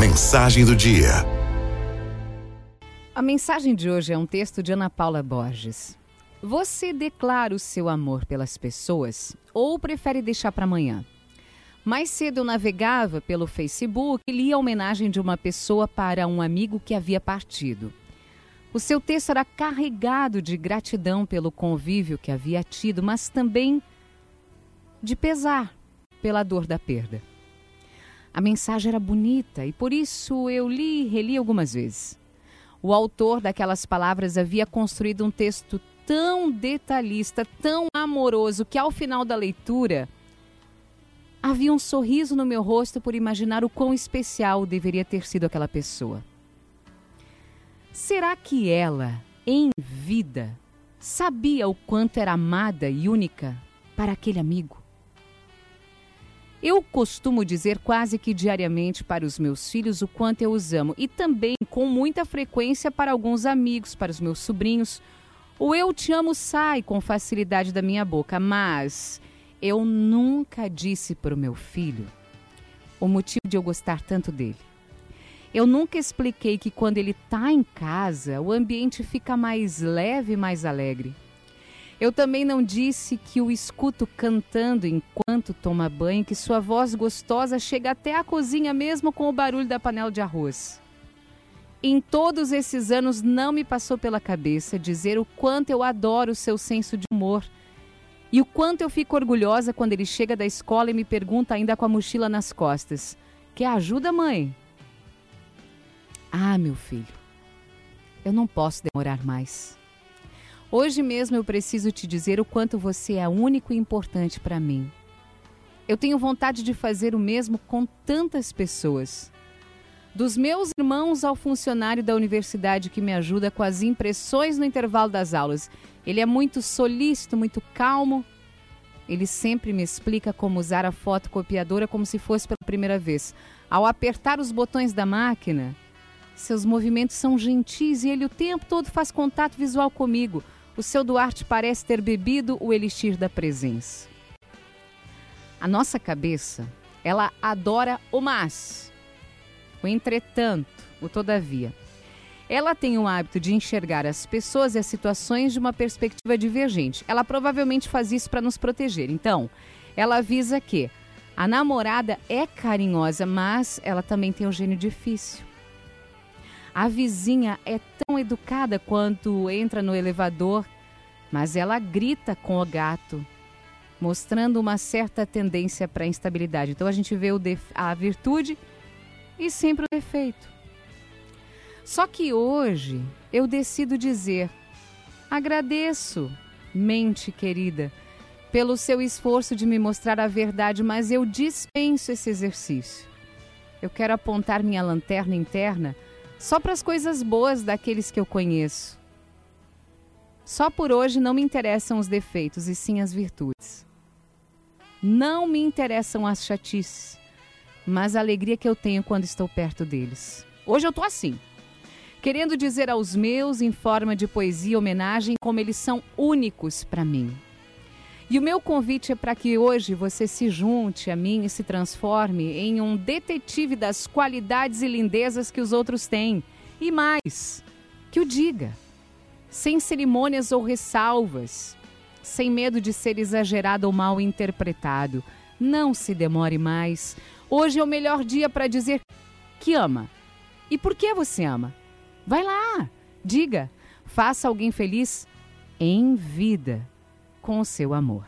Mensagem do dia. A mensagem de hoje é um texto de Ana Paula Borges. Você declara o seu amor pelas pessoas ou prefere deixar para amanhã? Mais cedo eu navegava pelo Facebook e li a homenagem de uma pessoa para um amigo que havia partido. O seu texto era carregado de gratidão pelo convívio que havia tido, mas também de pesar pela dor da perda. A mensagem era bonita e por isso eu li e reli algumas vezes. O autor daquelas palavras havia construído um texto tão detalhista, tão amoroso, que ao final da leitura havia um sorriso no meu rosto por imaginar o quão especial deveria ter sido aquela pessoa. Será que ela, em vida, sabia o quanto era amada e única para aquele amigo? Eu costumo dizer quase que diariamente para os meus filhos o quanto eu os amo e também com muita frequência para alguns amigos, para os meus sobrinhos. O eu te amo sai com facilidade da minha boca, mas eu nunca disse para o meu filho o motivo de eu gostar tanto dele. Eu nunca expliquei que quando ele está em casa, o ambiente fica mais leve e mais alegre. Eu também não disse que o escuto cantando enquanto toma banho, que sua voz gostosa chega até a cozinha mesmo com o barulho da panela de arroz. Em todos esses anos não me passou pela cabeça dizer o quanto eu adoro o seu senso de humor e o quanto eu fico orgulhosa quando ele chega da escola e me pergunta ainda com a mochila nas costas: "Quer ajuda, mãe?" Ah, meu filho, eu não posso demorar mais. Hoje mesmo eu preciso te dizer o quanto você é único e importante para mim. Eu tenho vontade de fazer o mesmo com tantas pessoas. Dos meus irmãos ao funcionário da universidade que me ajuda com as impressões no intervalo das aulas. Ele é muito solícito, muito calmo. Ele sempre me explica como usar a fotocopiadora como se fosse pela primeira vez. Ao apertar os botões da máquina, seus movimentos são gentis e ele o tempo todo faz contato visual comigo o seu Duarte parece ter bebido o elixir da presença. A nossa cabeça, ela adora o mas, o entretanto, o todavia. Ela tem o hábito de enxergar as pessoas e as situações de uma perspectiva divergente. Ela provavelmente faz isso para nos proteger. Então, ela avisa que a namorada é carinhosa, mas ela também tem um gênio difícil. A vizinha é tão educada quanto entra no elevador, mas ela grita com o gato, mostrando uma certa tendência para instabilidade. Então a gente vê a virtude e sempre o defeito. Só que hoje eu decido dizer: agradeço, mente querida, pelo seu esforço de me mostrar a verdade, mas eu dispenso esse exercício. Eu quero apontar minha lanterna interna só para as coisas boas daqueles que eu conheço. Só por hoje não me interessam os defeitos e sim as virtudes. Não me interessam as chatices, mas a alegria que eu tenho quando estou perto deles. Hoje eu estou assim, querendo dizer aos meus, em forma de poesia homenagem, como eles são únicos para mim. E o meu convite é para que hoje você se junte a mim e se transforme em um detetive das qualidades e lindezas que os outros têm. E mais, que o diga, sem cerimônias ou ressalvas, sem medo de ser exagerado ou mal interpretado. Não se demore mais. Hoje é o melhor dia para dizer que ama. E por que você ama? Vai lá, diga, faça alguém feliz em vida com o seu amor.